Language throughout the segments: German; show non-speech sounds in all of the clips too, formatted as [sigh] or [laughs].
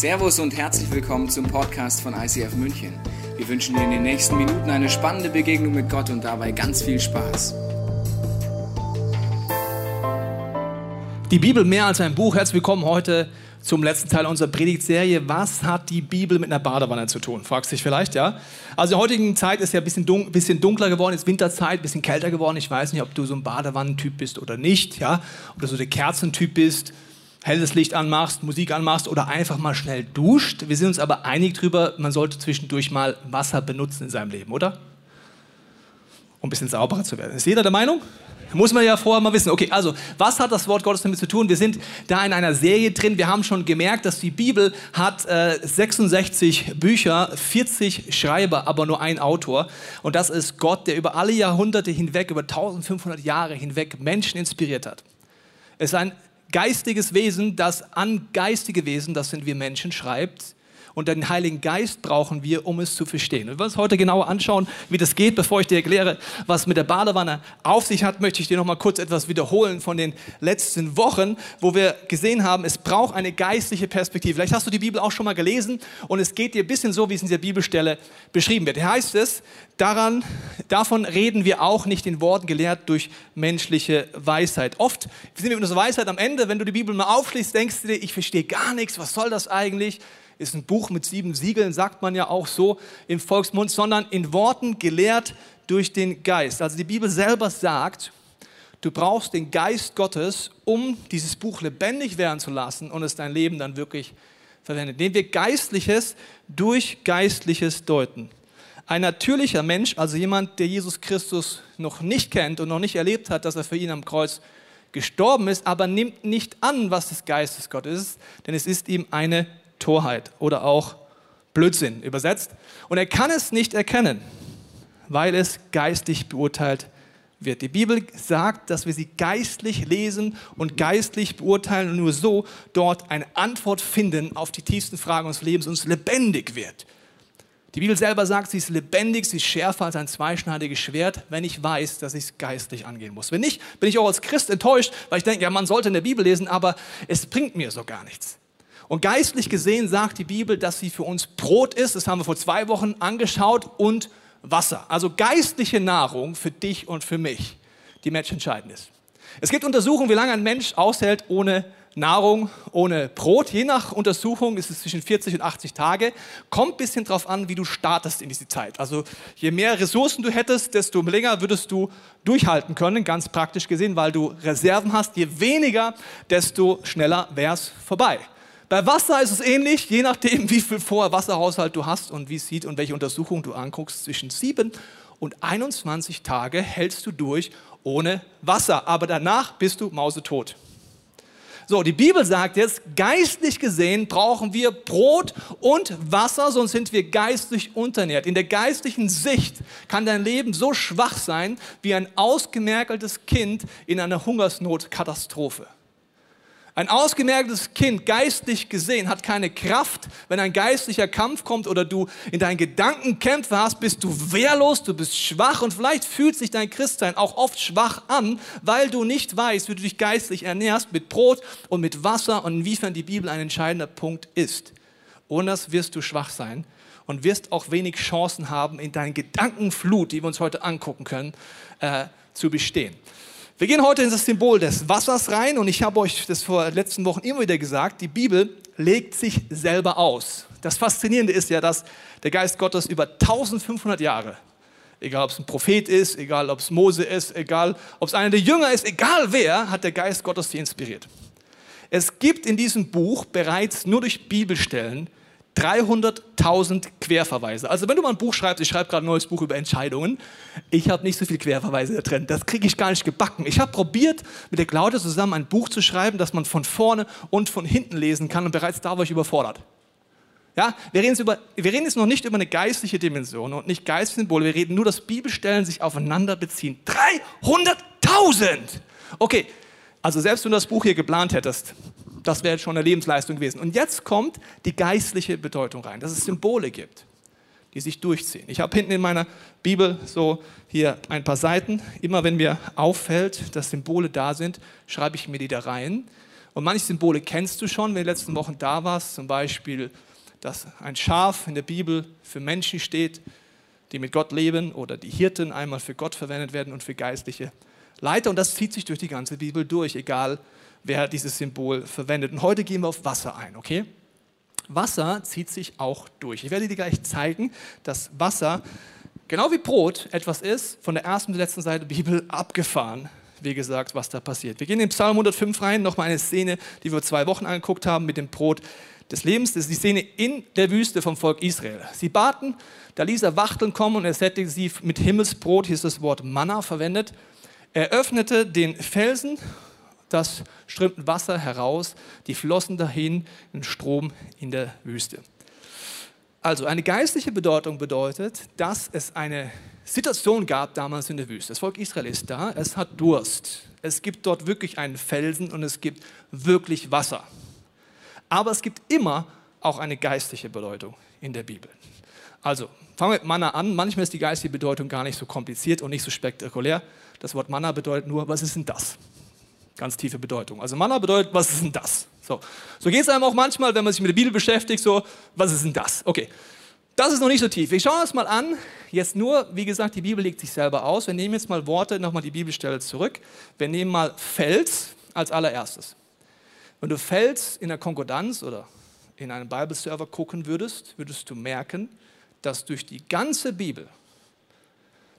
Servus und herzlich willkommen zum Podcast von ICF München. Wir wünschen dir in den nächsten Minuten eine spannende Begegnung mit Gott und dabei ganz viel Spaß. Die Bibel mehr als ein Buch. Herzlich willkommen heute zum letzten Teil unserer Predigtserie. Was hat die Bibel mit einer Badewanne zu tun? Fragst dich vielleicht, ja? Also in der heutigen Zeit ist ja ein bisschen, dun bisschen dunkler geworden, ist Winterzeit, ein bisschen kälter geworden. Ich weiß nicht, ob du so ein Badewannentyp bist oder nicht, ja? Ob du so der Kerzentyp bist, helles Licht anmachst, Musik anmachst oder einfach mal schnell duscht. Wir sind uns aber einig darüber, man sollte zwischendurch mal Wasser benutzen in seinem Leben, oder? Um ein bisschen sauberer zu werden. Ist jeder der Meinung? Muss man ja vorher mal wissen. Okay, also, was hat das Wort Gottes damit zu tun? Wir sind da in einer Serie drin. Wir haben schon gemerkt, dass die Bibel hat äh, 66 Bücher, 40 Schreiber, aber nur ein Autor. Und das ist Gott, der über alle Jahrhunderte hinweg, über 1500 Jahre hinweg Menschen inspiriert hat. Es ist ein geistiges Wesen, das an geistige Wesen, das sind wir Menschen, schreibt und den Heiligen Geist brauchen wir, um es zu verstehen. Wir wollen uns heute genauer anschauen, wie das geht. Bevor ich dir erkläre, was mit der Badewanne auf sich hat, möchte ich dir noch mal kurz etwas wiederholen von den letzten Wochen, wo wir gesehen haben, es braucht eine geistliche Perspektive. Vielleicht hast du die Bibel auch schon mal gelesen und es geht dir ein bisschen so, wie es in der Bibelstelle beschrieben wird. Hier heißt es, daran, davon reden wir auch nicht in Worten gelehrt durch menschliche Weisheit. Oft sind wir mit unserer Weisheit am Ende, wenn du die Bibel mal aufschließt, denkst du dir, ich verstehe gar nichts, was soll das eigentlich? Ist ein Buch mit sieben Siegeln, sagt man ja auch so im Volksmund, sondern in Worten gelehrt durch den Geist. Also die Bibel selber sagt, du brauchst den Geist Gottes, um dieses Buch lebendig werden zu lassen und es dein Leben dann wirklich verwendet. Indem wir Geistliches durch Geistliches deuten. Ein natürlicher Mensch, also jemand, der Jesus Christus noch nicht kennt und noch nicht erlebt hat, dass er für ihn am Kreuz gestorben ist, aber nimmt nicht an, was des Geistes Gottes ist, denn es ist ihm eine Torheit oder auch Blödsinn übersetzt. Und er kann es nicht erkennen, weil es geistig beurteilt wird. Die Bibel sagt, dass wir sie geistlich lesen und geistlich beurteilen und nur so dort eine Antwort finden auf die tiefsten Fragen unseres Lebens und es lebendig wird. Die Bibel selber sagt, sie ist lebendig, sie ist schärfer als ein zweischneidiges Schwert, wenn ich weiß, dass ich es geistlich angehen muss. Wenn nicht, bin ich auch als Christ enttäuscht, weil ich denke, ja, man sollte in der Bibel lesen, aber es bringt mir so gar nichts. Und geistlich gesehen sagt die Bibel, dass sie für uns Brot ist, das haben wir vor zwei Wochen angeschaut, und Wasser. Also geistliche Nahrung für dich und für mich, die menschentscheidend ist. Es gibt Untersuchungen, wie lange ein Mensch aushält ohne Nahrung, ohne Brot. Je nach Untersuchung ist es zwischen 40 und 80 Tage. Kommt ein bisschen drauf an, wie du startest in diese Zeit. Also je mehr Ressourcen du hättest, desto länger würdest du durchhalten können, ganz praktisch gesehen, weil du Reserven hast. Je weniger, desto schneller wäre es vorbei. Bei Wasser ist es ähnlich, je nachdem, [laughs] wie viel Vorwasserhaushalt du hast und wie es sieht und welche Untersuchung du anguckst. Zwischen 7 und 21 Tage hältst du durch ohne Wasser, aber danach bist du mausetot. So, die Bibel sagt jetzt, geistlich gesehen brauchen wir Brot und Wasser, sonst sind wir geistlich unternährt. In der geistlichen Sicht kann dein Leben so schwach sein wie ein ausgemerkeltes Kind in einer Hungersnotkatastrophe. Ein ausgemerktes Kind, geistlich gesehen, hat keine Kraft. Wenn ein geistlicher Kampf kommt oder du in deinen Gedanken Kämpfe hast, bist du wehrlos, du bist schwach und vielleicht fühlt sich dein Christsein auch oft schwach an, weil du nicht weißt, wie du dich geistlich ernährst mit Brot und mit Wasser und inwiefern die Bibel ein entscheidender Punkt ist. Ohne das wirst du schwach sein und wirst auch wenig Chancen haben, in deinen Gedankenflut, die wir uns heute angucken können, äh, zu bestehen. Wir gehen heute in das Symbol des Wassers rein und ich habe euch das vor letzten Wochen immer wieder gesagt, die Bibel legt sich selber aus. Das Faszinierende ist ja, dass der Geist Gottes über 1500 Jahre, egal ob es ein Prophet ist, egal ob es Mose ist, egal ob es einer der Jünger ist, egal wer, hat der Geist Gottes sie inspiriert. Es gibt in diesem Buch bereits nur durch Bibelstellen 300.000 Querverweise. Also wenn du mal ein Buch schreibst, ich schreibe gerade ein neues Buch über Entscheidungen, ich habe nicht so viele Querverweise da drin. Das kriege ich gar nicht gebacken. Ich habe probiert, mit der Claudia zusammen ein Buch zu schreiben, das man von vorne und von hinten lesen kann und bereits da war ich überfordert. Ja, wir, reden jetzt über, wir reden jetzt noch nicht über eine geistliche Dimension und nicht geistliche. Wir reden nur, dass Bibelstellen sich aufeinander beziehen. 300.000! Okay, also selbst wenn du das Buch hier geplant hättest, das wäre schon eine Lebensleistung gewesen. Und jetzt kommt die geistliche Bedeutung rein, dass es Symbole gibt, die sich durchziehen. Ich habe hinten in meiner Bibel so hier ein paar Seiten. Immer wenn mir auffällt, dass Symbole da sind, schreibe ich mir die da rein. Und manche Symbole kennst du schon, wenn du in den letzten Wochen da warst. Zum Beispiel, dass ein Schaf in der Bibel für Menschen steht, die mit Gott leben oder die Hirten einmal für Gott verwendet werden und für geistliche Leiter. Und das zieht sich durch die ganze Bibel durch, egal wer dieses Symbol verwendet. Und heute gehen wir auf Wasser ein, okay? Wasser zieht sich auch durch. Ich werde dir gleich zeigen, dass Wasser, genau wie Brot, etwas ist, von der ersten bis letzten Seite der Bibel abgefahren, wie gesagt, was da passiert. Wir gehen in Psalm 105 rein, nochmal eine Szene, die wir zwei Wochen angeguckt haben mit dem Brot des Lebens. Das ist die Szene in der Wüste vom Volk Israel. Sie baten, da ließ er Wachteln kommen und er sättigte sie mit Himmelsbrot, hier ist das Wort Manna verwendet. Er öffnete den Felsen das strömten Wasser heraus, die flossen dahin in Strom in der Wüste. Also eine geistliche Bedeutung bedeutet, dass es eine Situation gab damals in der Wüste. Das Volk Israel ist da, es hat Durst. Es gibt dort wirklich einen Felsen und es gibt wirklich Wasser. Aber es gibt immer auch eine geistliche Bedeutung in der Bibel. Also fangen wir mit Manna an. Manchmal ist die geistliche Bedeutung gar nicht so kompliziert und nicht so spektakulär. Das Wort Manna bedeutet nur, was ist denn das? Ganz tiefe Bedeutung. Also Manna bedeutet, was ist denn das? So, so geht es einem auch manchmal, wenn man sich mit der Bibel beschäftigt, so, was ist denn das? Okay, das ist noch nicht so tief. Wir schauen uns mal an, jetzt nur, wie gesagt, die Bibel legt sich selber aus. Wir nehmen jetzt mal Worte, nochmal die Bibelstelle zurück. Wir nehmen mal Fels als allererstes. Wenn du Fels in der Konkordanz oder in einem Bibelserver gucken würdest, würdest du merken, dass durch die ganze Bibel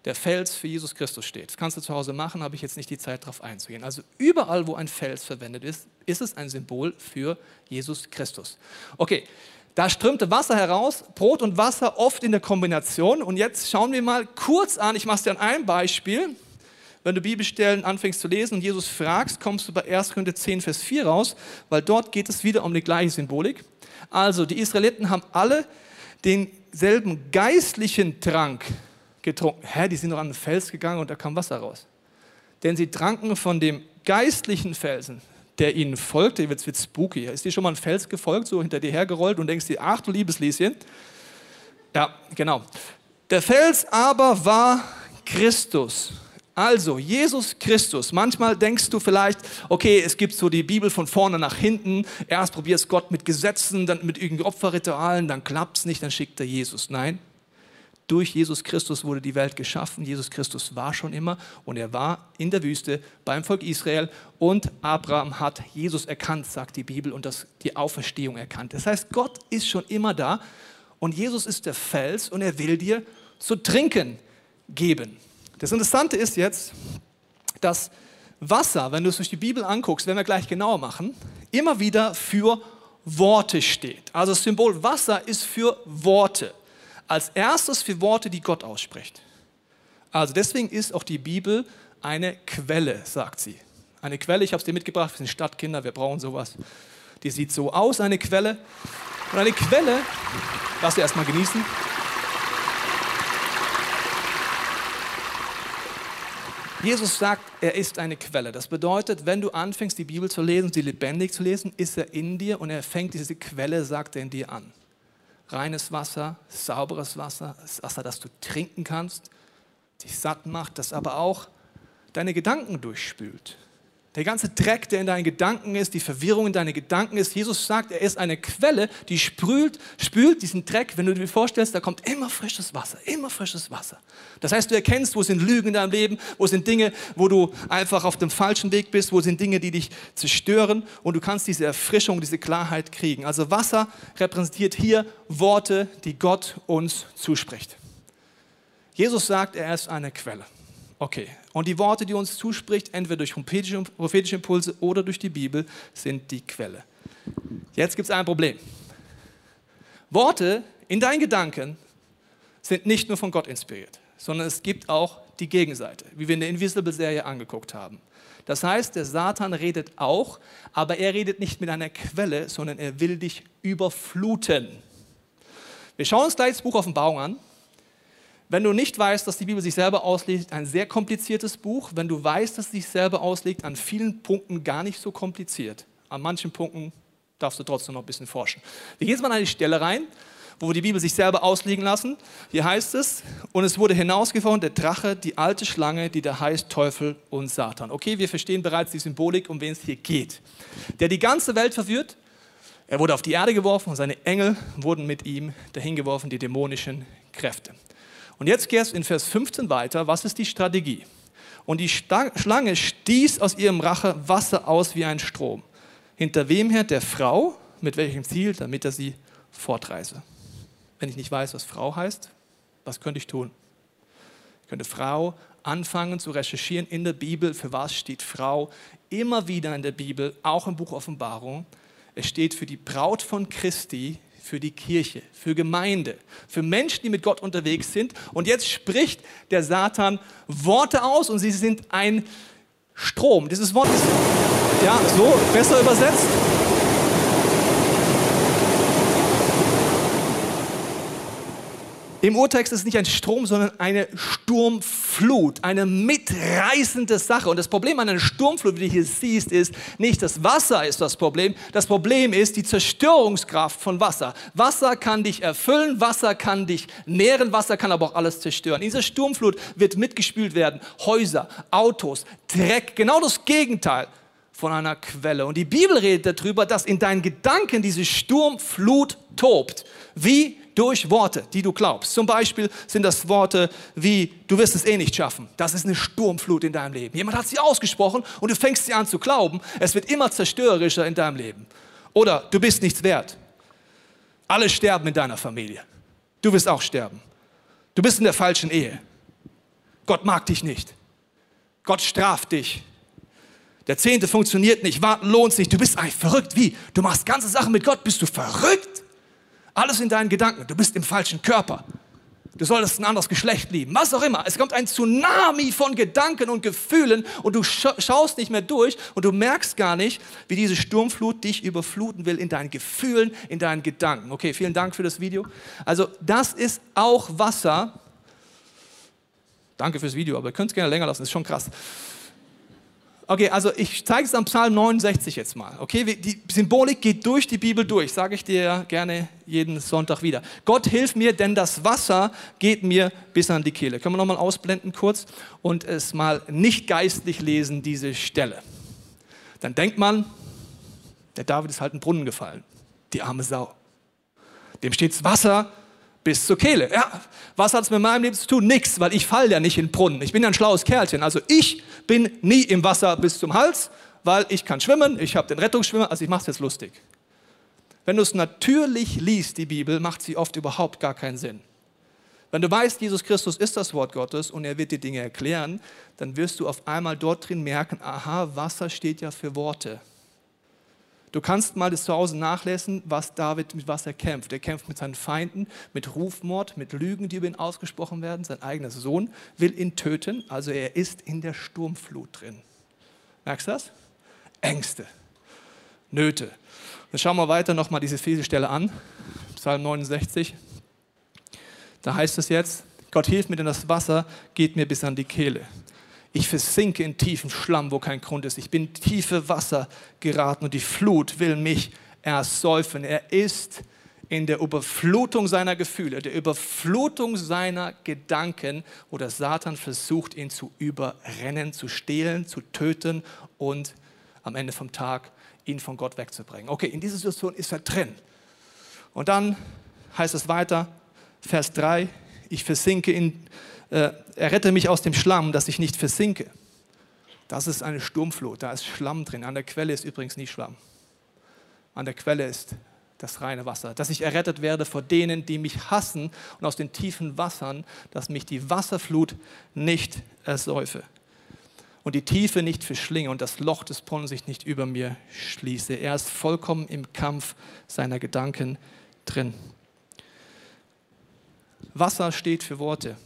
der Fels für Jesus Christus steht. Das kannst du zu Hause machen, habe ich jetzt nicht die Zeit darauf einzugehen. Also überall, wo ein Fels verwendet ist, ist es ein Symbol für Jesus Christus. Okay, da strömte Wasser heraus, Brot und Wasser oft in der Kombination. Und jetzt schauen wir mal kurz an, ich mache es dir an einem Beispiel. Wenn du Bibelstellen anfängst zu lesen und Jesus fragst, kommst du bei 1. Korinther 10, Vers 4 raus, weil dort geht es wieder um die gleiche Symbolik. Also, die Israeliten haben alle denselben geistlichen Trank getrunken. Hä, die sind doch an den Fels gegangen und da kam Wasser raus. Denn sie tranken von dem geistlichen Felsen, der ihnen folgte. Jetzt wird spooky. Ist dir schon mal ein Fels gefolgt, so hinter dir hergerollt und denkst dir, ach du liebes Lieschen. Ja, genau. Der Fels aber war Christus. Also, Jesus Christus. Manchmal denkst du vielleicht, okay, es gibt so die Bibel von vorne nach hinten. Erst probierst Gott mit Gesetzen, dann mit irgendwelchen Opferritualen, dann klappt es nicht, dann schickt er Jesus. Nein, durch Jesus Christus wurde die Welt geschaffen. Jesus Christus war schon immer und er war in der Wüste beim Volk Israel und Abraham hat Jesus erkannt, sagt die Bibel, und das, die Auferstehung erkannt. Das heißt, Gott ist schon immer da und Jesus ist der Fels und er will dir zu trinken geben. Das Interessante ist jetzt, dass Wasser, wenn du es durch die Bibel anguckst, werden wir gleich genauer machen, immer wieder für Worte steht. Also das Symbol Wasser ist für Worte als erstes für Worte, die Gott ausspricht. Also deswegen ist auch die Bibel eine Quelle, sagt sie. Eine Quelle, ich habe es dir mitgebracht, wir sind Stadtkinder, wir brauchen sowas. Die sieht so aus, eine Quelle. Und eine Quelle, lass dir erstmal genießen. Jesus sagt, er ist eine Quelle. Das bedeutet, wenn du anfängst, die Bibel zu lesen, sie lebendig zu lesen, ist er in dir und er fängt diese Quelle, sagt er in dir an reines Wasser, sauberes Wasser, Wasser, das du trinken kannst, dich satt macht, das aber auch deine Gedanken durchspült. Der ganze Dreck, der in deinen Gedanken ist, die Verwirrung in deinen Gedanken ist. Jesus sagt, er ist eine Quelle, die spült, spült diesen Dreck. Wenn du dir vorstellst, da kommt immer frisches Wasser, immer frisches Wasser. Das heißt, du erkennst, wo sind Lügen in deinem Leben, wo sind Dinge, wo du einfach auf dem falschen Weg bist, wo sind Dinge, die dich zerstören und du kannst diese Erfrischung, diese Klarheit kriegen. Also Wasser repräsentiert hier Worte, die Gott uns zuspricht. Jesus sagt, er ist eine Quelle. Okay, und die Worte, die uns zuspricht, entweder durch prophetische Impulse oder durch die Bibel, sind die Quelle. Jetzt gibt es ein Problem. Worte in deinen Gedanken sind nicht nur von Gott inspiriert, sondern es gibt auch die Gegenseite, wie wir in der Invisible-Serie angeguckt haben. Das heißt, der Satan redet auch, aber er redet nicht mit einer Quelle, sondern er will dich überfluten. Wir schauen uns gleich das Buch Offenbarung an. Wenn du nicht weißt, dass die Bibel sich selber auslegt, ein sehr kompliziertes Buch. Wenn du weißt, dass sie sich selber auslegt, an vielen Punkten gar nicht so kompliziert. An manchen Punkten darfst du trotzdem noch ein bisschen forschen. Wir gehen jetzt mal an die Stelle rein. wo die Bibel sich selber ausliegen lassen. Hier heißt es, und es wurde hinausgefahren, der Drache, die alte Schlange, die da heißt Teufel und Satan. Okay, wir verstehen bereits die Symbolik, um wen es hier geht. Der die ganze Welt verführt, er wurde auf die Erde geworfen und seine Engel wurden mit ihm dahin geworfen, die dämonischen Kräfte. Und jetzt geht es in Vers 15 weiter. Was ist die Strategie? Und die Schlange stieß aus ihrem Rache Wasser aus wie ein Strom. Hinter wem her? Der Frau. Mit welchem Ziel? Damit er sie fortreise. Wenn ich nicht weiß, was Frau heißt, was könnte ich tun? Ich könnte Frau anfangen zu recherchieren in der Bibel. Für was steht Frau? Immer wieder in der Bibel, auch im Buch Offenbarung. Es steht für die Braut von Christi, für die Kirche, für Gemeinde, für Menschen, die mit Gott unterwegs sind. Und jetzt spricht der Satan Worte aus und sie sind ein Strom. Dieses Wort ist ja so besser übersetzt. Im Urtext ist es nicht ein Strom, sondern eine Sturmflut, eine mitreißende Sache. Und das Problem an einer Sturmflut, wie du hier siehst, ist nicht das Wasser ist das Problem. Das Problem ist die Zerstörungskraft von Wasser. Wasser kann dich erfüllen, Wasser kann dich nähren, Wasser kann aber auch alles zerstören. In dieser Sturmflut wird mitgespült werden Häuser, Autos, Dreck, genau das Gegenteil von einer Quelle. Und die Bibel redet darüber, dass in deinen Gedanken diese Sturmflut tobt. Wie durch Worte, die du glaubst. Zum Beispiel sind das Worte wie, du wirst es eh nicht schaffen. Das ist eine Sturmflut in deinem Leben. Jemand hat sie ausgesprochen und du fängst sie an zu glauben. Es wird immer zerstörerischer in deinem Leben. Oder du bist nichts wert. Alle sterben in deiner Familie. Du wirst auch sterben. Du bist in der falschen Ehe. Gott mag dich nicht. Gott straft dich. Der Zehnte funktioniert nicht. Warten lohnt sich. Du bist eigentlich verrückt. Wie? Du machst ganze Sachen mit Gott. Bist du verrückt? Alles in deinen Gedanken. Du bist im falschen Körper. Du solltest ein anderes Geschlecht lieben. Was auch immer. Es kommt ein Tsunami von Gedanken und Gefühlen und du schaust nicht mehr durch und du merkst gar nicht, wie diese Sturmflut dich überfluten will in deinen Gefühlen, in deinen Gedanken. Okay, vielen Dank für das Video. Also das ist auch Wasser. Danke fürs Video, aber ihr könnt es gerne länger lassen, das ist schon krass. Okay, also ich zeige es am Psalm 69 jetzt mal. Okay, die Symbolik geht durch die Bibel durch, sage ich dir gerne jeden Sonntag wieder. Gott hilf mir, denn das Wasser geht mir bis an die Kehle. Können wir nochmal ausblenden kurz und es mal nicht geistlich lesen, diese Stelle. Dann denkt man, der David ist halt in Brunnen gefallen. Die arme Sau. Dem steht's Wasser bis zur Kehle. Ja, was hat es mit meinem Leben zu tun? Nix, weil ich falle ja nicht in den Brunnen. Ich bin ja ein schlaues Kerlchen. Also ich bin nie im Wasser bis zum Hals, weil ich kann schwimmen, ich habe den Rettungsschwimmer, also ich mache es jetzt lustig. Wenn du es natürlich liest, die Bibel, macht sie oft überhaupt gar keinen Sinn. Wenn du weißt, Jesus Christus ist das Wort Gottes und er wird dir Dinge erklären, dann wirst du auf einmal dort drin merken, aha, Wasser steht ja für Worte. Du kannst mal das zu Hause nachlesen, was David mit was er kämpft. Er kämpft mit seinen Feinden, mit Rufmord, mit Lügen, die über ihn ausgesprochen werden. Sein eigener Sohn will ihn töten, also er ist in der Sturmflut drin. Merkst du das? Ängste, Nöte. Dann schauen wir weiter nochmal diese Stelle an, Psalm 69. Da heißt es jetzt, Gott hilft mir, denn das Wasser geht mir bis an die Kehle. Ich versinke in tiefen Schlamm, wo kein Grund ist. Ich bin in tiefe Wasser geraten und die Flut will mich ersäufen. Er ist in der Überflutung seiner Gefühle, der Überflutung seiner Gedanken, wo der Satan versucht, ihn zu überrennen, zu stehlen, zu töten und am Ende vom Tag ihn von Gott wegzubringen. Okay, in dieser Situation ist er drin. Und dann heißt es weiter, Vers 3, ich versinke in äh, errette mich aus dem Schlamm, dass ich nicht versinke. Das ist eine Sturmflut, da ist Schlamm drin. An der Quelle ist übrigens nie Schlamm. An der Quelle ist das reine Wasser. Dass ich errettet werde vor denen, die mich hassen und aus den tiefen Wassern, dass mich die Wasserflut nicht ersäufe und die Tiefe nicht verschlinge und das Loch des Brunnen sich nicht über mir schließe. Er ist vollkommen im Kampf seiner Gedanken drin. Wasser steht für Worte.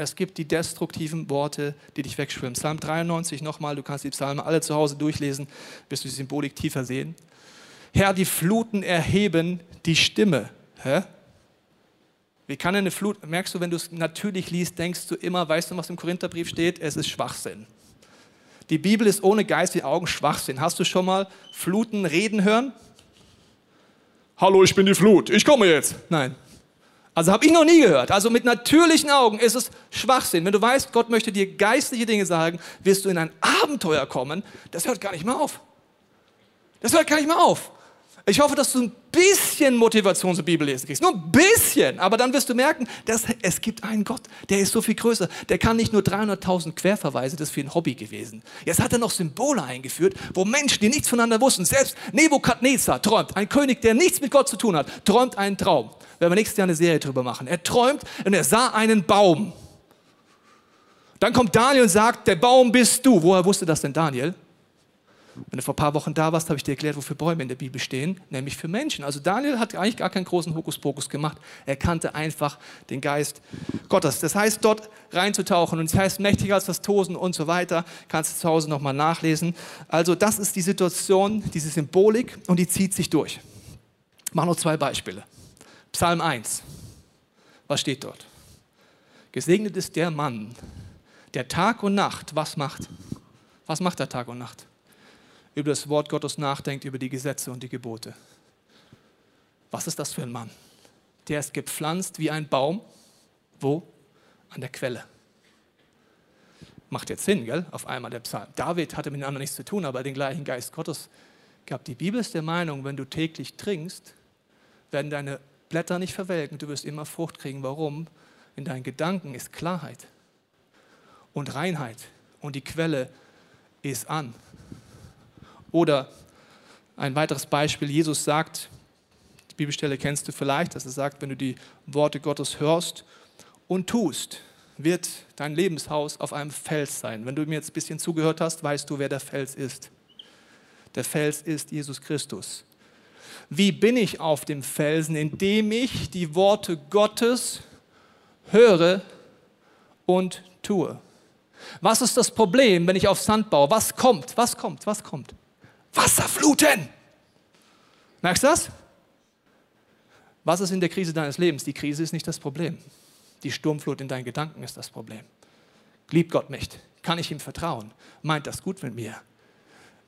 Es gibt die destruktiven Worte, die dich wegschwimmen. Psalm 93 nochmal, du kannst die Psalmen alle zu Hause durchlesen, wirst du die Symbolik tiefer sehen. Herr, die Fluten erheben die Stimme. Hä? Wie kann eine Flut, merkst du, wenn du es natürlich liest, denkst du immer, weißt du, was im Korintherbrief steht? Es ist Schwachsinn. Die Bibel ist ohne Geist wie Augen Schwachsinn. Hast du schon mal Fluten reden hören? hallo, ich bin die Flut, ich komme jetzt. Nein. Also habe ich noch nie gehört. Also mit natürlichen Augen ist es Schwachsinn. Wenn du weißt, Gott möchte dir geistliche Dinge sagen, wirst du in ein Abenteuer kommen. Das hört gar nicht mehr auf. Das hört gar nicht mehr auf. Ich hoffe, dass du ein bisschen Motivation zur Bibel lesen kriegst. Nur ein bisschen. Aber dann wirst du merken, dass es gibt einen Gott, der ist so viel größer. Der kann nicht nur 300.000 Querverweise, das ist für ein Hobby gewesen. Jetzt hat er noch Symbole eingeführt, wo Menschen, die nichts voneinander wussten, selbst Nebukadnezar träumt, ein König, der nichts mit Gott zu tun hat, träumt einen Traum. Werden wir nächstes Jahr eine Serie drüber machen. Er träumt und er sah einen Baum. Dann kommt Daniel und sagt, der Baum bist du. Woher wusste das denn Daniel? Wenn du vor ein paar Wochen da warst, habe ich dir erklärt, wofür Bäume in der Bibel stehen, nämlich für Menschen. Also Daniel hat eigentlich gar keinen großen Hokuspokus gemacht. Er kannte einfach den Geist Gottes. Das heißt, dort reinzutauchen und es das heißt mächtiger als das Tosen und so weiter. Kannst du zu Hause nochmal nachlesen. Also das ist die Situation, diese Symbolik und die zieht sich durch. Ich mache noch zwei Beispiele. Psalm 1. Was steht dort? Gesegnet ist der Mann, der Tag und Nacht was macht? Was macht der Tag und Nacht? Über das Wort Gottes nachdenkt, über die Gesetze und die Gebote. Was ist das für ein Mann? Der ist gepflanzt wie ein Baum. Wo? An der Quelle. Macht jetzt Sinn, gell? Auf einmal der Psalm. David hatte mit den anderen nichts zu tun, aber den gleichen Geist Gottes gab. Die Bibel ist der Meinung, wenn du täglich trinkst, werden deine Blätter nicht verwelken. Du wirst immer Frucht kriegen. Warum? In deinen Gedanken ist Klarheit und Reinheit und die Quelle ist an. Oder ein weiteres Beispiel, Jesus sagt, die Bibelstelle kennst du vielleicht, dass er sagt, wenn du die Worte Gottes hörst und tust, wird dein Lebenshaus auf einem Fels sein. Wenn du mir jetzt ein bisschen zugehört hast, weißt du, wer der Fels ist. Der Fels ist Jesus Christus. Wie bin ich auf dem Felsen? Indem ich die Worte Gottes höre und tue. Was ist das Problem, wenn ich auf Sand baue? Was kommt? Was kommt? Was kommt? Wasserfluten. Merkst du das? Was ist in der Krise deines Lebens? Die Krise ist nicht das Problem. Die Sturmflut in deinen Gedanken ist das Problem. Liebt Gott mich? Kann ich ihm vertrauen? Meint das gut mit mir?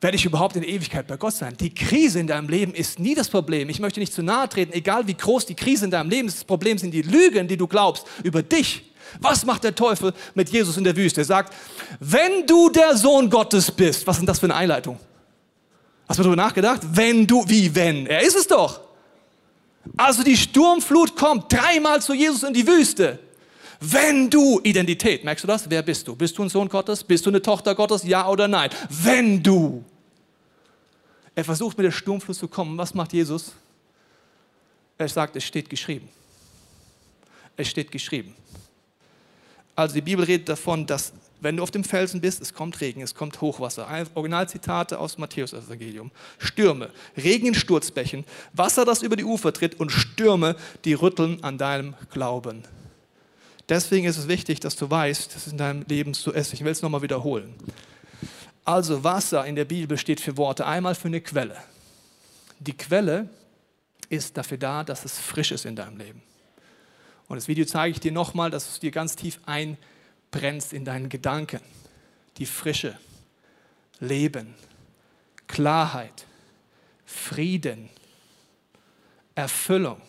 Werde ich überhaupt in Ewigkeit bei Gott sein? Die Krise in deinem Leben ist nie das Problem. Ich möchte nicht zu nahe treten, egal wie groß die Krise in deinem Leben ist. Das Problem sind die Lügen, die du glaubst über dich. Was macht der Teufel mit Jesus in der Wüste? Er sagt, wenn du der Sohn Gottes bist, was ist denn das für eine Einleitung? Hast du darüber nachgedacht? Wenn du, wie wenn? Er ist es doch. Also die Sturmflut kommt dreimal zu Jesus in die Wüste. Wenn du, Identität, merkst du das? Wer bist du? Bist du ein Sohn Gottes? Bist du eine Tochter Gottes? Ja oder nein? Wenn du. Er versucht mit der Sturmflut zu kommen. Was macht Jesus? Er sagt, es steht geschrieben. Es steht geschrieben. Also die Bibel redet davon, dass wenn du auf dem Felsen bist, es kommt Regen, es kommt Hochwasser. Originalzitate aus Matthäus Evangelium. Stürme, Regen in Sturzbächen, Wasser, das über die Ufer tritt und Stürme, die rütteln an deinem Glauben. Deswegen ist es wichtig, dass du weißt, dass in deinem Leben so ist. Ich will es nochmal wiederholen. Also Wasser in der Bibel steht für Worte. Einmal für eine Quelle. Die Quelle ist dafür da, dass es frisch ist in deinem Leben. Und das Video zeige ich dir nochmal, dass es dir ganz tief ein brennst in deinen Gedanken. Die Frische, Leben, Klarheit, Frieden, Erfüllung.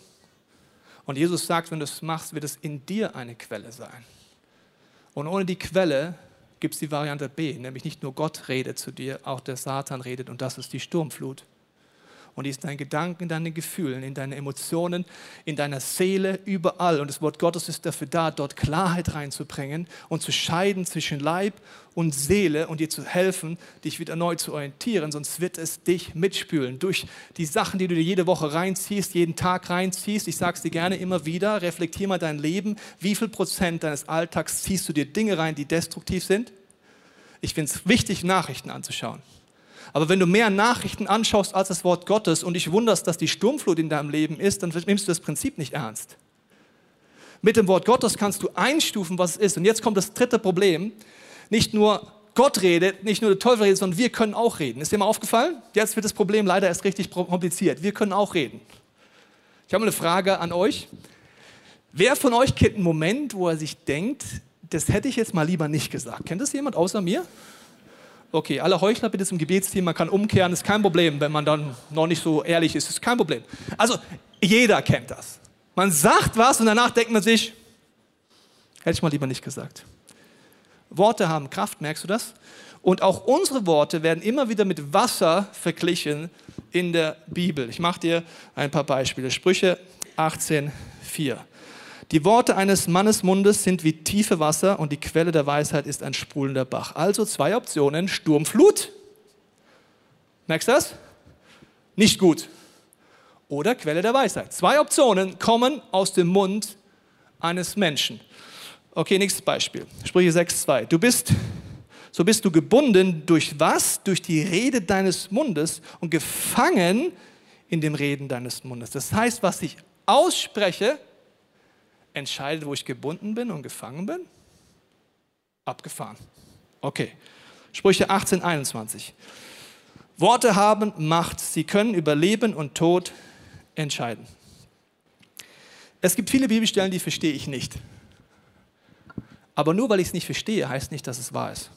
Und Jesus sagt, wenn du es machst, wird es in dir eine Quelle sein. Und ohne die Quelle gibt es die Variante B, nämlich nicht nur Gott redet zu dir, auch der Satan redet und das ist die Sturmflut und die ist in deinen Gedanken, in deinen Gefühlen, in deinen Emotionen, in deiner Seele, überall. Und das Wort Gottes ist dafür da, dort Klarheit reinzubringen und zu scheiden zwischen Leib und Seele und dir zu helfen, dich wieder neu zu orientieren, sonst wird es dich mitspülen. Durch die Sachen, die du dir jede Woche reinziehst, jeden Tag reinziehst, ich sage es dir gerne immer wieder, reflektier mal dein Leben, wie viel Prozent deines Alltags ziehst du dir Dinge rein, die destruktiv sind? Ich finde es wichtig, Nachrichten anzuschauen. Aber wenn du mehr Nachrichten anschaust als das Wort Gottes und dich wunderst, dass die Sturmflut in deinem Leben ist, dann nimmst du das Prinzip nicht ernst. Mit dem Wort Gottes kannst du einstufen, was es ist. Und jetzt kommt das dritte Problem. Nicht nur Gott redet, nicht nur der Teufel redet, sondern wir können auch reden. Ist dir mal aufgefallen? Jetzt wird das Problem leider erst richtig kompliziert. Wir können auch reden. Ich habe eine Frage an euch. Wer von euch kennt einen Moment, wo er sich denkt, das hätte ich jetzt mal lieber nicht gesagt? Kennt das jemand außer mir? Okay, alle Heuchler bitte zum Gebetsteam. Man kann umkehren, ist kein Problem, wenn man dann noch nicht so ehrlich ist, ist kein Problem. Also, jeder kennt das. Man sagt was und danach denkt man sich, hätte ich mal lieber nicht gesagt. Worte haben Kraft, merkst du das? Und auch unsere Worte werden immer wieder mit Wasser verglichen in der Bibel. Ich mache dir ein paar Beispiele. Sprüche 18,4. Die Worte eines Mannes Mundes sind wie tiefe Wasser und die Quelle der Weisheit ist ein sprudelnder Bach. Also zwei Optionen, Sturmflut. Merkst du das? Nicht gut. Oder Quelle der Weisheit. Zwei Optionen kommen aus dem Mund eines Menschen. Okay, nächstes Beispiel. Sprüche 6,2. Du bist, so bist du gebunden durch was? Durch die Rede deines Mundes und gefangen in dem Reden deines Mundes. Das heißt, was ich ausspreche, entscheidet, wo ich gebunden bin und gefangen bin? Abgefahren. Okay. Sprüche 18, 21. Worte haben Macht. Sie können über Leben und Tod entscheiden. Es gibt viele Bibelstellen, die verstehe ich nicht. Aber nur weil ich es nicht verstehe, heißt nicht, dass es wahr ist.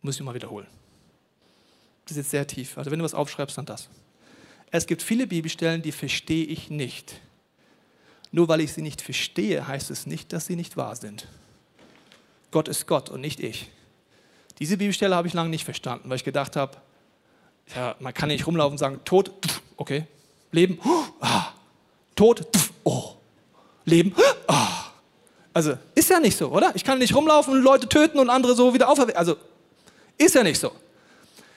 Muss ich mal wiederholen. Das ist jetzt sehr tief. Also wenn du was aufschreibst, dann das. Es gibt viele Bibelstellen, die verstehe ich nicht. Nur weil ich sie nicht verstehe, heißt es nicht, dass sie nicht wahr sind. Gott ist Gott und nicht ich. Diese Bibelstelle habe ich lange nicht verstanden, weil ich gedacht habe, ja, man kann nicht rumlaufen und sagen, Tod, okay, Leben, ah, Tod, oh, Leben, ah. Also ist ja nicht so, oder? Ich kann nicht rumlaufen und Leute töten und andere so wieder auferwecken. Also ist ja nicht so.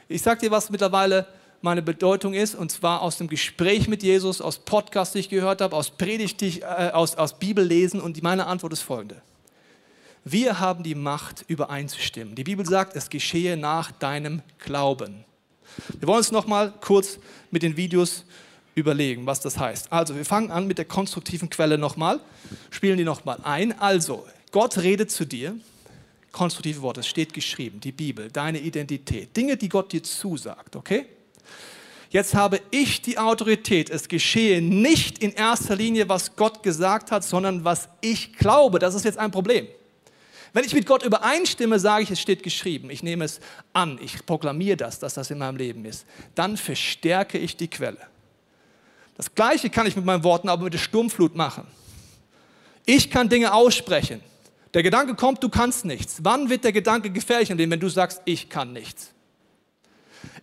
Ich sage dir, was mittlerweile meine Bedeutung ist, und zwar aus dem Gespräch mit Jesus, aus Podcasts, die ich gehört habe, aus Predigt, äh, aus, aus Bibellesen. Und meine Antwort ist folgende. Wir haben die Macht, übereinzustimmen. Die Bibel sagt, es geschehe nach deinem Glauben. Wir wollen uns nochmal kurz mit den Videos überlegen, was das heißt. Also, wir fangen an mit der konstruktiven Quelle nochmal, spielen die nochmal ein. Also, Gott redet zu dir, konstruktive Worte, es steht geschrieben, die Bibel, deine Identität, Dinge, die Gott dir zusagt, okay? Jetzt habe ich die Autorität. Es geschehe nicht in erster Linie, was Gott gesagt hat, sondern was ich glaube. Das ist jetzt ein Problem. Wenn ich mit Gott übereinstimme, sage ich, es steht geschrieben. Ich nehme es an. Ich proklamiere das, dass das in meinem Leben ist. Dann verstärke ich die Quelle. Das Gleiche kann ich mit meinen Worten aber mit der Sturmflut machen. Ich kann Dinge aussprechen. Der Gedanke kommt, du kannst nichts. Wann wird der Gedanke gefährlich wenn du sagst, ich kann nichts?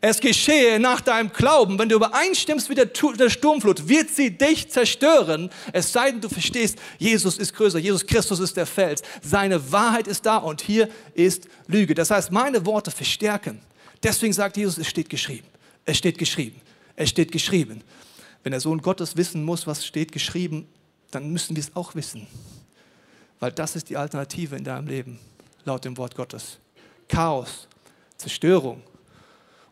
Es geschehe nach deinem Glauben, wenn du übereinstimmst mit der Sturmflut, wird sie dich zerstören. Es sei denn, du verstehst, Jesus ist größer, Jesus Christus ist der Fels. Seine Wahrheit ist da und hier ist Lüge. Das heißt, meine Worte verstärken. Deswegen sagt Jesus, es steht geschrieben. Es steht geschrieben. Es steht geschrieben. Wenn der Sohn Gottes wissen muss, was steht geschrieben, dann müssen wir es auch wissen. Weil das ist die Alternative in deinem Leben, laut dem Wort Gottes. Chaos, Zerstörung,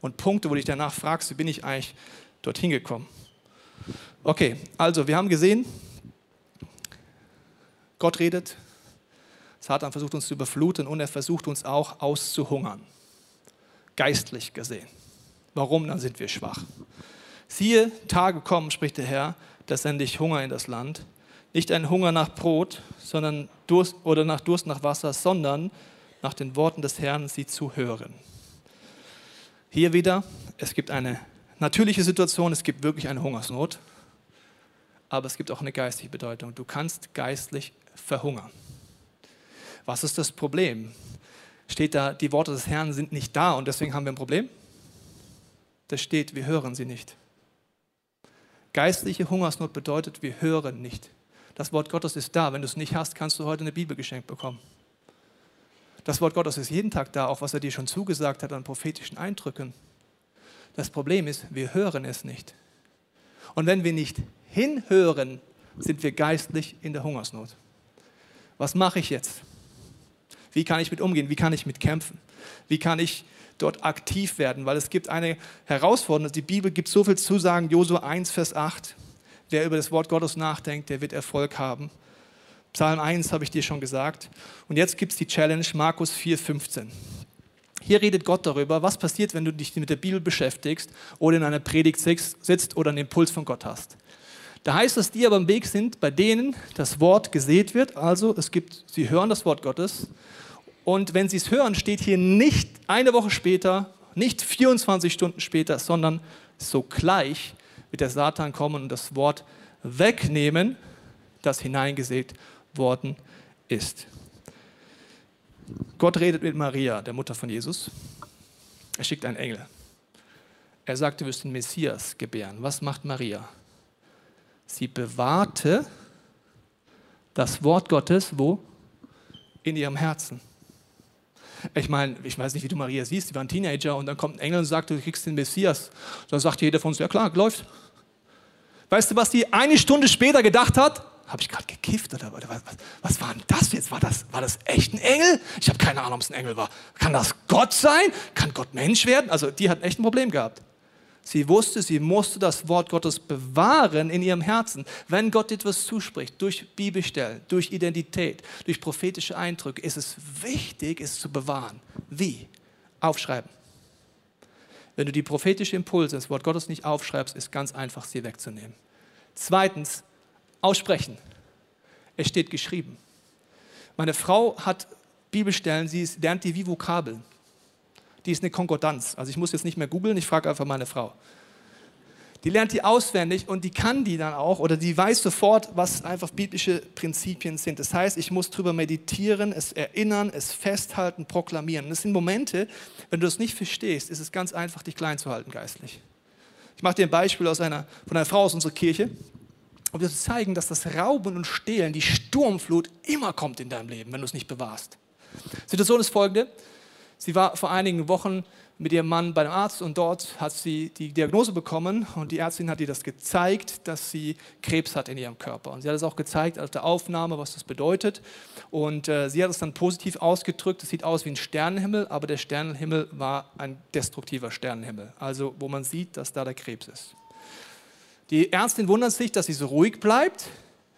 und Punkte, wo du dich danach fragst, wie bin ich eigentlich dorthin gekommen. Okay, also wir haben gesehen, Gott redet, Satan versucht uns zu überfluten und er versucht uns auch auszuhungern, geistlich gesehen. Warum? Dann sind wir schwach. Siehe, Tage kommen, spricht der Herr, da sende ich Hunger in das Land. Nicht ein Hunger nach Brot, sondern Durst oder nach Durst nach Wasser, sondern nach den Worten des Herrn sie zu hören. Hier wieder, es gibt eine natürliche Situation, es gibt wirklich eine Hungersnot, aber es gibt auch eine geistige Bedeutung. Du kannst geistlich verhungern. Was ist das Problem? Steht da, die Worte des Herrn sind nicht da und deswegen haben wir ein Problem? Das steht, wir hören sie nicht. Geistliche Hungersnot bedeutet, wir hören nicht. Das Wort Gottes ist da. Wenn du es nicht hast, kannst du heute eine Bibel geschenkt bekommen. Das Wort Gottes ist jeden Tag da, auch was er dir schon zugesagt hat an prophetischen Eindrücken. Das Problem ist, wir hören es nicht. Und wenn wir nicht hinhören, sind wir geistlich in der Hungersnot. Was mache ich jetzt? Wie kann ich mit umgehen? Wie kann ich mit kämpfen? Wie kann ich dort aktiv werden? Weil es gibt eine Herausforderung. Die Bibel gibt so viel Zusagen. Josua 1, Vers 8. Wer über das Wort Gottes nachdenkt, der wird Erfolg haben. Psalm 1 habe ich dir schon gesagt. Und jetzt gibt es die Challenge Markus 4,15. Hier redet Gott darüber, was passiert, wenn du dich mit der Bibel beschäftigst oder in einer Predigt sitzt oder einen Impuls von Gott hast. Da heißt es, die aber im Weg sind, bei denen das Wort gesät wird, also es gibt, sie hören das Wort Gottes Und wenn Sie es hören, steht hier nicht eine Woche später, nicht 24 Stunden später, sondern sogleich wird der Satan kommen und das Wort wegnehmen, das hineingesät worden ist. Gott redet mit Maria, der Mutter von Jesus. Er schickt einen Engel. Er sagt, du wirst den Messias gebären. Was macht Maria? Sie bewahrte das Wort Gottes wo? In ihrem Herzen. Ich meine, ich weiß nicht, wie du Maria siehst, sie war ein Teenager und dann kommt ein Engel und sagt, du kriegst den Messias. Dann sagt jeder von uns, ja klar, läuft. Weißt du, was die eine Stunde später gedacht hat? Habe ich gerade gekifft oder, oder was, was, war denn das jetzt? War das, war das echt ein Engel? Ich habe keine Ahnung, ob es ein Engel war. Kann das Gott sein? Kann Gott Mensch werden? Also die hat echt ein Problem gehabt. Sie wusste, sie musste das Wort Gottes bewahren in ihrem Herzen. Wenn Gott etwas zuspricht, durch Bibelstellen, durch Identität, durch prophetische Eindrücke, ist es wichtig, es zu bewahren. Wie? Aufschreiben. Wenn du die prophetische Impulse, das Wort Gottes nicht aufschreibst, ist ganz einfach, sie wegzunehmen. Zweitens, aussprechen. Es steht geschrieben. Meine Frau hat Bibelstellen, sie lernt die wie Vokabeln die ist eine Konkordanz. Also ich muss jetzt nicht mehr googeln, ich frage einfach meine Frau. Die lernt die auswendig und die kann die dann auch oder die weiß sofort, was einfach biblische Prinzipien sind. Das heißt, ich muss darüber meditieren, es erinnern, es festhalten, proklamieren. Das sind Momente, wenn du das nicht verstehst, ist es ganz einfach, dich klein zu halten geistlich. Ich mache dir ein Beispiel aus einer, von einer Frau aus unserer Kirche, um dir zu zeigen, dass das Rauben und Stehlen, die Sturmflut immer kommt in deinem Leben, wenn du es nicht bewahrst. Die Situation ist folgende. Sie war vor einigen Wochen mit ihrem Mann beim Arzt und dort hat sie die Diagnose bekommen und die Ärztin hat ihr das gezeigt, dass sie Krebs hat in ihrem Körper. Und sie hat es auch gezeigt auf der Aufnahme, was das bedeutet. Und äh, sie hat es dann positiv ausgedrückt. Es sieht aus wie ein Sternenhimmel, aber der Sternenhimmel war ein destruktiver Sternenhimmel. Also wo man sieht, dass da der Krebs ist. Die Ärztin wundert sich, dass sie so ruhig bleibt,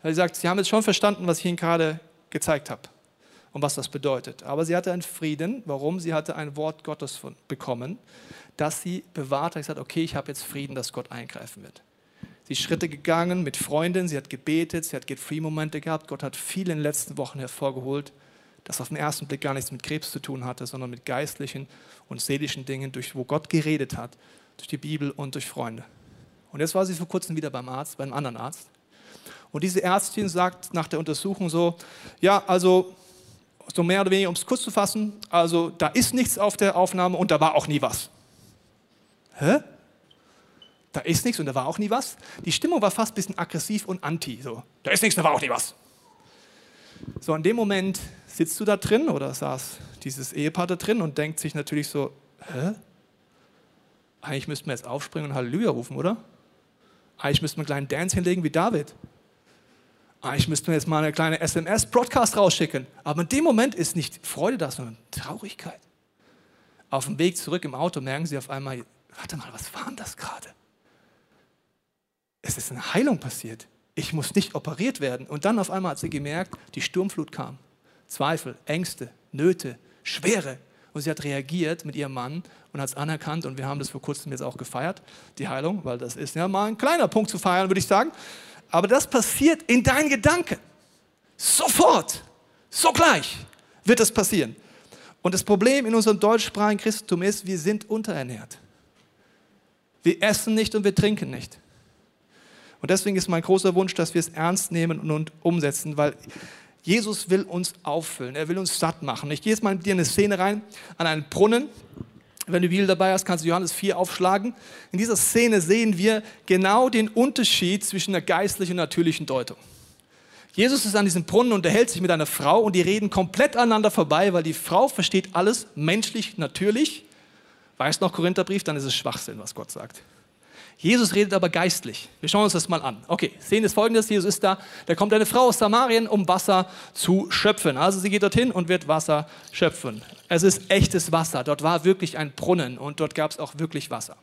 weil sie sagt, sie haben jetzt schon verstanden, was ich Ihnen gerade gezeigt habe und was das bedeutet. Aber sie hatte einen Frieden. Warum? Sie hatte ein Wort Gottes bekommen, das sie bewahrt hat. Sie hat gesagt, okay, ich habe jetzt Frieden, dass Gott eingreifen wird. Sie ist Schritte gegangen mit Freunden, sie hat gebetet, sie hat Get-Free-Momente gehabt. Gott hat viel in den letzten Wochen hervorgeholt, das auf den ersten Blick gar nichts mit Krebs zu tun hatte, sondern mit geistlichen und seelischen Dingen, durch wo Gott geredet hat, durch die Bibel und durch Freunde. Und jetzt war sie vor kurzem wieder beim Arzt, beim anderen Arzt. Und diese Ärztin sagt nach der Untersuchung so, ja, also so mehr oder weniger, um es kurz zu fassen, also da ist nichts auf der Aufnahme und da war auch nie was. Hä? Da ist nichts und da war auch nie was. Die Stimmung war fast ein bisschen aggressiv und anti. So, da ist nichts, da war auch nie was. So, in dem Moment sitzt du da drin oder saß dieses Ehepaar da drin und denkt sich natürlich so, hä? Eigentlich müssten wir jetzt aufspringen und Halleluja rufen, oder? Eigentlich müssten wir einen kleinen Dance hinlegen wie David ah, ich müsste mir jetzt mal eine kleine SMS-Broadcast rausschicken. Aber in dem Moment ist nicht Freude da, sondern Traurigkeit. Auf dem Weg zurück im Auto merken sie auf einmal, warte mal, was war denn das gerade? Es ist eine Heilung passiert. Ich muss nicht operiert werden. Und dann auf einmal hat sie gemerkt, die Sturmflut kam. Zweifel, Ängste, Nöte, Schwere. Und sie hat reagiert mit ihrem Mann und hat es anerkannt. Und wir haben das vor kurzem jetzt auch gefeiert, die Heilung, weil das ist ja mal ein kleiner Punkt zu feiern, würde ich sagen. Aber das passiert in deinen Gedanken. Sofort, sogleich wird das passieren. Und das Problem in unserem deutschsprachigen Christentum ist, wir sind unterernährt. Wir essen nicht und wir trinken nicht. Und deswegen ist mein großer Wunsch, dass wir es ernst nehmen und umsetzen, weil Jesus will uns auffüllen, er will uns satt machen. Ich gehe jetzt mal mit dir in eine Szene rein, an einen Brunnen. Wenn du die Bibel dabei hast, kannst du Johannes 4 aufschlagen. In dieser Szene sehen wir genau den Unterschied zwischen der geistlichen und natürlichen Deutung. Jesus ist an diesem Brunnen und unterhält sich mit einer Frau und die reden komplett aneinander vorbei, weil die Frau versteht alles menschlich, natürlich. Weißt noch Korintherbrief, dann ist es Schwachsinn, was Gott sagt. Jesus redet aber geistlich. Wir schauen uns das mal an. Okay, Szene ist folgendes: Jesus ist da, da kommt eine Frau aus Samarien, um Wasser zu schöpfen. Also sie geht dorthin und wird Wasser schöpfen. Es ist echtes Wasser. Dort war wirklich ein Brunnen und dort gab es auch wirklich Wasser.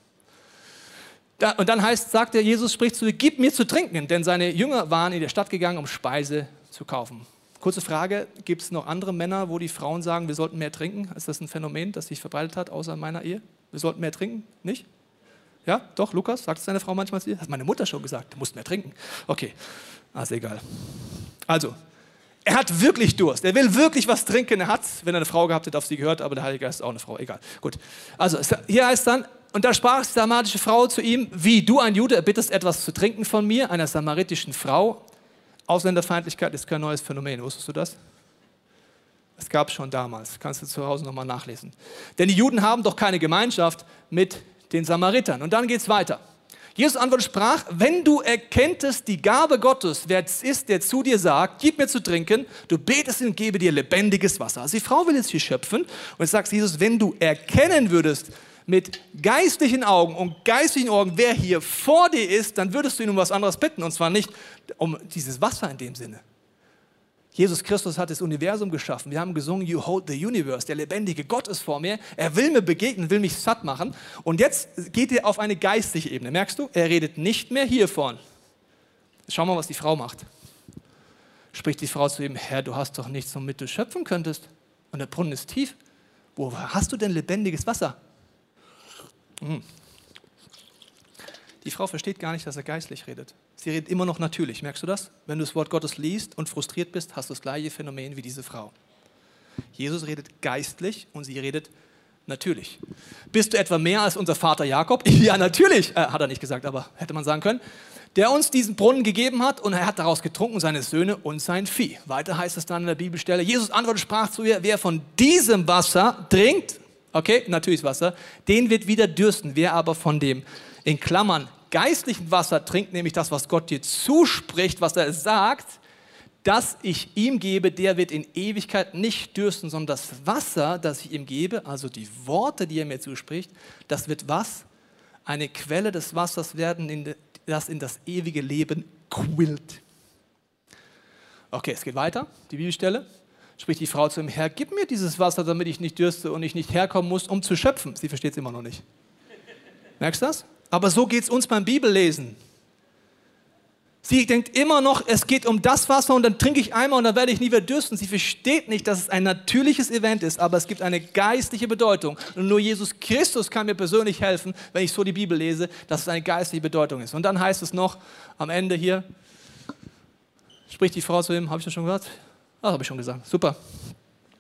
Da, und dann heißt, sagt der Jesus, spricht zu ihr, gib mir zu trinken, denn seine Jünger waren in die Stadt gegangen, um Speise zu kaufen. Kurze Frage, gibt es noch andere Männer, wo die Frauen sagen, wir sollten mehr trinken? Ist das ein Phänomen, das sich verbreitet hat, außer in meiner Ehe? Wir sollten mehr trinken? Nicht? Ja, doch, Lukas, sagt es deine Frau manchmal zu dir? Hat meine Mutter schon gesagt, du musst mehr trinken. Okay, also egal. Also, Er hat wirklich Durst. Er will wirklich was trinken. Er hat, wenn er eine Frau gehabt hätte, auf sie gehört, aber der Heilige Geist ist auch eine Frau. Egal. Gut. Also, hier heißt dann, und da sprach die samarische Frau zu ihm, wie du, ein Jude, erbittest etwas zu trinken von mir, einer samaritischen Frau. Ausländerfeindlichkeit ist kein neues Phänomen. Wusstest du das? Es gab schon damals. Kannst du zu Hause nochmal nachlesen. Denn die Juden haben doch keine Gemeinschaft mit den Samaritern. Und dann geht es weiter. Jesus antwortet sprach, wenn du erkenntest die Gabe Gottes, wer es ist, der zu dir sagt, gib mir zu trinken, du betest und gebe dir lebendiges Wasser. Also die Frau will jetzt hier schöpfen und sagt Jesus, wenn du erkennen würdest mit geistlichen Augen und geistlichen Augen, wer hier vor dir ist, dann würdest du ihn um was anderes bitten und zwar nicht um dieses Wasser in dem Sinne. Jesus Christus hat das Universum geschaffen. Wir haben gesungen, You hold the universe. Der lebendige Gott ist vor mir. Er will mir begegnen, will mich satt machen. Und jetzt geht er auf eine geistliche Ebene. Merkst du? Er redet nicht mehr hiervon. Schau mal, was die Frau macht. Spricht die Frau zu ihm, Herr, du hast doch nichts, womit du schöpfen könntest. Und der Brunnen ist tief. Wo hast du denn lebendiges Wasser? Hm. Die Frau versteht gar nicht, dass er geistlich redet. Sie redet immer noch natürlich. Merkst du das? Wenn du das Wort Gottes liest und frustriert bist, hast du das gleiche Phänomen wie diese Frau. Jesus redet geistlich und sie redet natürlich. Bist du etwa mehr als unser Vater Jakob? [laughs] Ja, natürlich, äh, hat er nicht gesagt, aber hätte man sagen können. Der uns diesen Brunnen gegeben hat und er hat daraus getrunken, seine Söhne und sein Vieh. Weiter heißt es dann in der Bibelstelle, Jesus antwortet, sprach zu ihr, wer von diesem Wasser trinkt, okay, natürliches Wasser, den wird wieder dürsten. Wer aber von dem, in Klammern, geistlichen Wasser trinkt, nämlich das, was Gott dir zuspricht, was er sagt, das ich ihm gebe, der wird in Ewigkeit nicht dürsten, sondern das Wasser, das ich ihm gebe, also die Worte, die er mir zuspricht, das wird was? Eine Quelle des Wassers werden, das in das ewige Leben quillt. Okay, es geht weiter, die Bibelstelle. Spricht die Frau zu ihm, Herr, gib mir dieses Wasser, damit ich nicht dürste und ich nicht herkommen muss, um zu schöpfen. Sie versteht es immer noch nicht. Merkst du das? Aber so geht es uns beim Bibellesen. Sie denkt immer noch, es geht um das Wasser und dann trinke ich einmal und dann werde ich nie wieder dürsten. Sie versteht nicht, dass es ein natürliches Event ist, aber es gibt eine geistliche Bedeutung. Und nur Jesus Christus kann mir persönlich helfen, wenn ich so die Bibel lese, dass es eine geistliche Bedeutung ist. Und dann heißt es noch am Ende hier, spricht die Frau zu ihm, habe ich das schon gehört? Ah, habe ich schon gesagt. Super.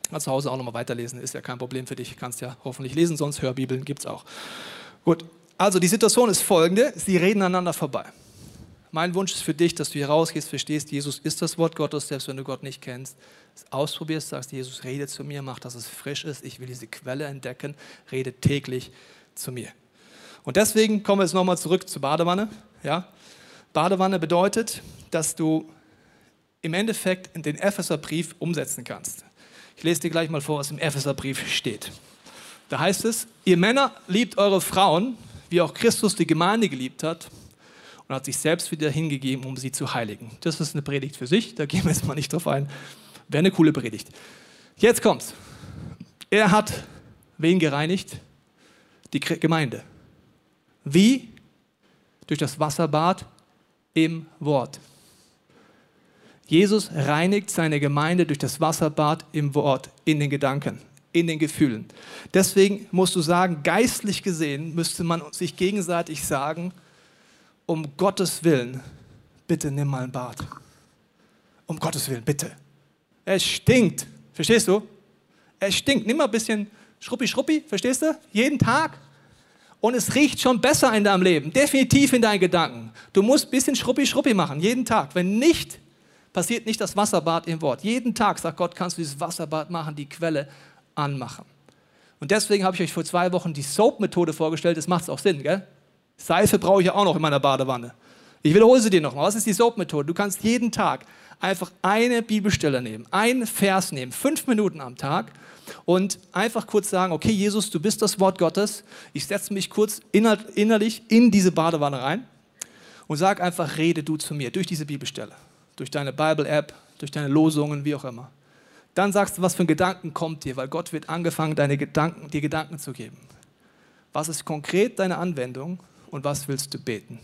Mal zu Hause auch nochmal weiterlesen, ist ja kein Problem für dich. Kannst ja hoffentlich lesen, sonst Hörbibeln gibt es auch. Gut, also die Situation ist folgende, sie reden aneinander vorbei. Mein Wunsch ist für dich, dass du hier rausgehst, verstehst, Jesus ist das Wort Gottes, selbst wenn du Gott nicht kennst. Ausprobierst, sagst, Jesus, rede zu mir, mach, dass es frisch ist, ich will diese Quelle entdecken, rede täglich zu mir. Und deswegen kommen wir jetzt nochmal zurück zur Badewanne. Ja? Badewanne bedeutet, dass du im Endeffekt den Epheserbrief umsetzen kannst. Ich lese dir gleich mal vor, was im Epheserbrief steht. Da heißt es, ihr Männer liebt eure Frauen, wie auch Christus die Gemeinde geliebt hat und hat sich selbst wieder hingegeben, um sie zu heiligen. Das ist eine Predigt für sich, da gehen wir jetzt mal nicht drauf ein. Wäre eine coole Predigt. Jetzt kommt's. Er hat wen gereinigt? Die Gemeinde. Wie? Durch das Wasserbad im Wort. Jesus reinigt seine Gemeinde durch das Wasserbad im Wort, in den Gedanken in den Gefühlen. Deswegen musst du sagen, geistlich gesehen müsste man sich gegenseitig sagen, um Gottes Willen, bitte nimm mal ein Bad. Um Gottes Willen, bitte. Es stinkt. Verstehst du? Es stinkt. Nimm mal ein bisschen Schruppi, Schruppi, verstehst du? Jeden Tag. Und es riecht schon besser in deinem Leben, definitiv in deinen Gedanken. Du musst ein bisschen Schruppi, Schruppi machen, jeden Tag. Wenn nicht, passiert nicht das Wasserbad im Wort. Jeden Tag sagt Gott, kannst du dieses Wasserbad machen, die Quelle anmachen. Und deswegen habe ich euch vor zwei Wochen die Soap-Methode vorgestellt. Das macht auch Sinn, gell? Seife brauche ich ja auch noch in meiner Badewanne. Ich wiederhole sie dir nochmal. Was ist die Soap-Methode? Du kannst jeden Tag einfach eine Bibelstelle nehmen, einen Vers nehmen, fünf Minuten am Tag und einfach kurz sagen, okay, Jesus, du bist das Wort Gottes. Ich setze mich kurz innerlich in diese Badewanne rein und sag einfach, rede du zu mir durch diese Bibelstelle, durch deine Bible-App, durch deine Losungen, wie auch immer. Dann sagst du, was für ein Gedanken kommt dir, weil Gott wird angefangen, deine Gedanken, dir Gedanken zu geben. Was ist konkret deine Anwendung und was willst du beten?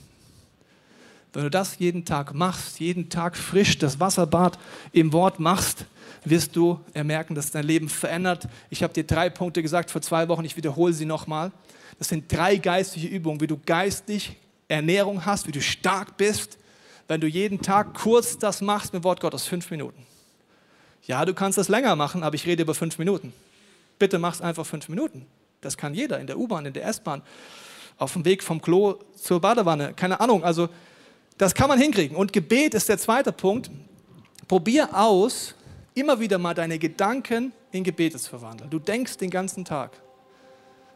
Wenn du das jeden Tag machst, jeden Tag frisch das Wasserbad im Wort machst, wirst du merken, dass dein Leben verändert. Ich habe dir drei Punkte gesagt vor zwei Wochen, ich wiederhole sie nochmal. Das sind drei geistliche Übungen, wie du geistig Ernährung hast, wie du stark bist, wenn du jeden Tag kurz das machst mit Wort Gottes, fünf Minuten. Ja, du kannst das länger machen, aber ich rede über fünf Minuten. Bitte mach es einfach fünf Minuten. Das kann jeder in der U-Bahn, in der S-Bahn, auf dem Weg vom Klo zur Badewanne. Keine Ahnung. Also, das kann man hinkriegen. Und Gebet ist der zweite Punkt. Probier aus, immer wieder mal deine Gedanken in Gebete zu verwandeln. Du denkst den ganzen Tag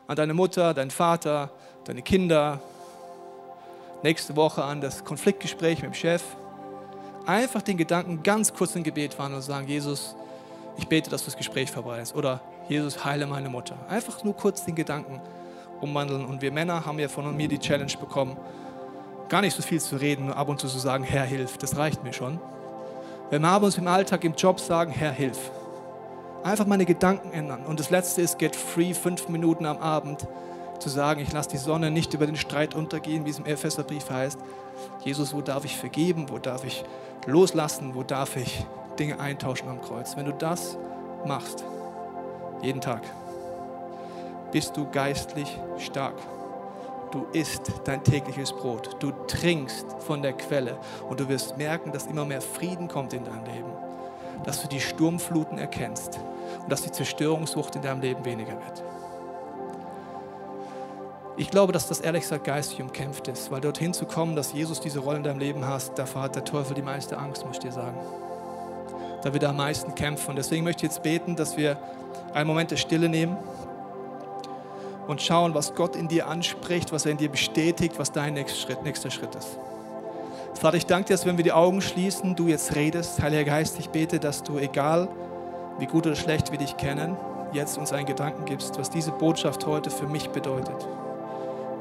an deine Mutter, deinen Vater, deine Kinder, nächste Woche an das Konfliktgespräch mit dem Chef. Einfach den Gedanken ganz kurz in Gebet wandeln und sagen, Jesus, ich bete, dass du das Gespräch verbreitest. Oder Jesus, heile meine Mutter. Einfach nur kurz den Gedanken umwandeln. Und wir Männer haben ja von mir die Challenge bekommen, gar nicht so viel zu reden, nur ab und zu zu sagen, Herr, hilf. Das reicht mir schon. Wenn wir abends im Alltag, im Job sagen, Herr, hilf. Einfach meine Gedanken ändern. Und das Letzte ist, get free, fünf Minuten am Abend zu sagen, ich lasse die Sonne nicht über den Streit untergehen, wie es im Epheserbrief heißt. Jesus, wo darf ich vergeben? Wo darf ich loslassen? Wo darf ich Dinge eintauschen am Kreuz? Wenn du das machst, jeden Tag, bist du geistlich stark. Du isst dein tägliches Brot. Du trinkst von der Quelle. Und du wirst merken, dass immer mehr Frieden kommt in dein Leben. Dass du die Sturmfluten erkennst. Und dass die Zerstörungswucht in deinem Leben weniger wird. Ich glaube, dass das ehrlich gesagt geistig umkämpft ist, weil dorthin zu kommen, dass Jesus diese Rolle in deinem Leben hast, davor hat der Teufel die meiste Angst, muss ich dir sagen. Da wird er am meisten kämpfen. Und deswegen möchte ich jetzt beten, dass wir einen Moment der Stille nehmen und schauen, was Gott in dir anspricht, was er in dir bestätigt, was dein nächster Schritt, nächster Schritt ist. Vater, ich danke dir, dass wenn wir die Augen schließen, du jetzt redest. Heiliger Geist, ich bete, dass du, egal wie gut oder schlecht wir dich kennen, jetzt uns einen Gedanken gibst, was diese Botschaft heute für mich bedeutet.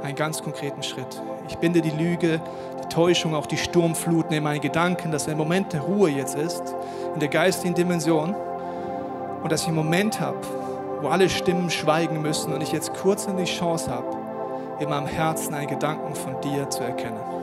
Einen ganz konkreten Schritt. Ich binde die Lüge, die Täuschung, auch die Sturmfluten in meinen Gedanken, dass ein Moment der Ruhe jetzt ist, in der geistigen Dimension und dass ich einen Moment habe, wo alle Stimmen schweigen müssen und ich jetzt kurz die Chance habe, in meinem Herzen einen Gedanken von dir zu erkennen.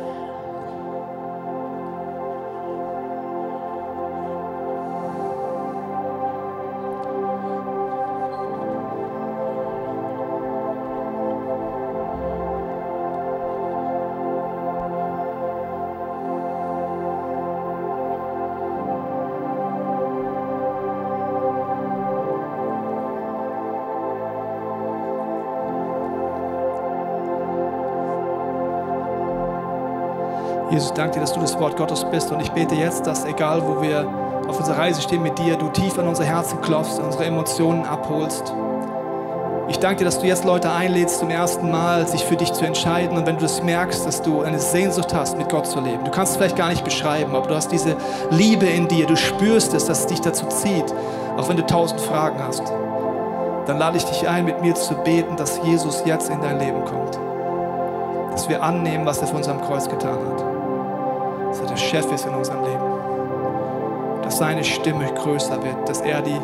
Jesus, danke dir, dass du das Wort Gottes bist und ich bete jetzt, dass egal wo wir auf unserer Reise stehen mit dir, du tief an unser Herzen klopfst, unsere Emotionen abholst. Ich danke dir, dass du jetzt Leute einlädst, zum ersten Mal sich für dich zu entscheiden. Und wenn du das merkst, dass du eine Sehnsucht hast, mit Gott zu leben, du kannst es vielleicht gar nicht beschreiben, aber du hast diese Liebe in dir, du spürst es, dass es dich dazu zieht, auch wenn du tausend Fragen hast, dann lade ich dich ein, mit mir zu beten, dass Jesus jetzt in dein Leben kommt. Dass wir annehmen, was er für uns am Kreuz getan hat Chef ist in unserem Leben. Dass seine Stimme größer wird, dass er die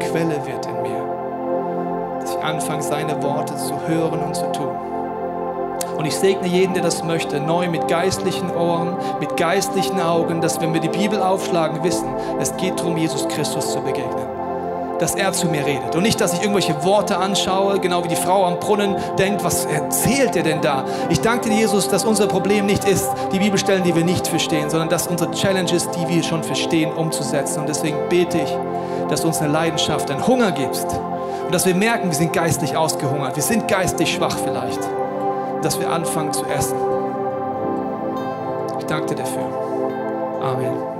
Quelle wird in mir. Dass ich anfange, seine Worte zu hören und zu tun. Und ich segne jeden, der das möchte, neu mit geistlichen Ohren, mit geistlichen Augen, dass wenn wir die Bibel aufschlagen, wissen, es geht darum, Jesus Christus zu begegnen dass er zu mir redet. Und nicht, dass ich irgendwelche Worte anschaue, genau wie die Frau am Brunnen denkt, was erzählt er denn da? Ich danke dir, Jesus, dass unser Problem nicht ist, die Bibelstellen, die wir nicht verstehen, sondern dass unsere Challenge ist, die wir schon verstehen, umzusetzen. Und deswegen bete ich, dass du uns eine Leidenschaft, einen Hunger gibst. Und dass wir merken, wir sind geistlich ausgehungert. Wir sind geistlich schwach vielleicht. Dass wir anfangen zu essen. Ich danke dir dafür. Amen.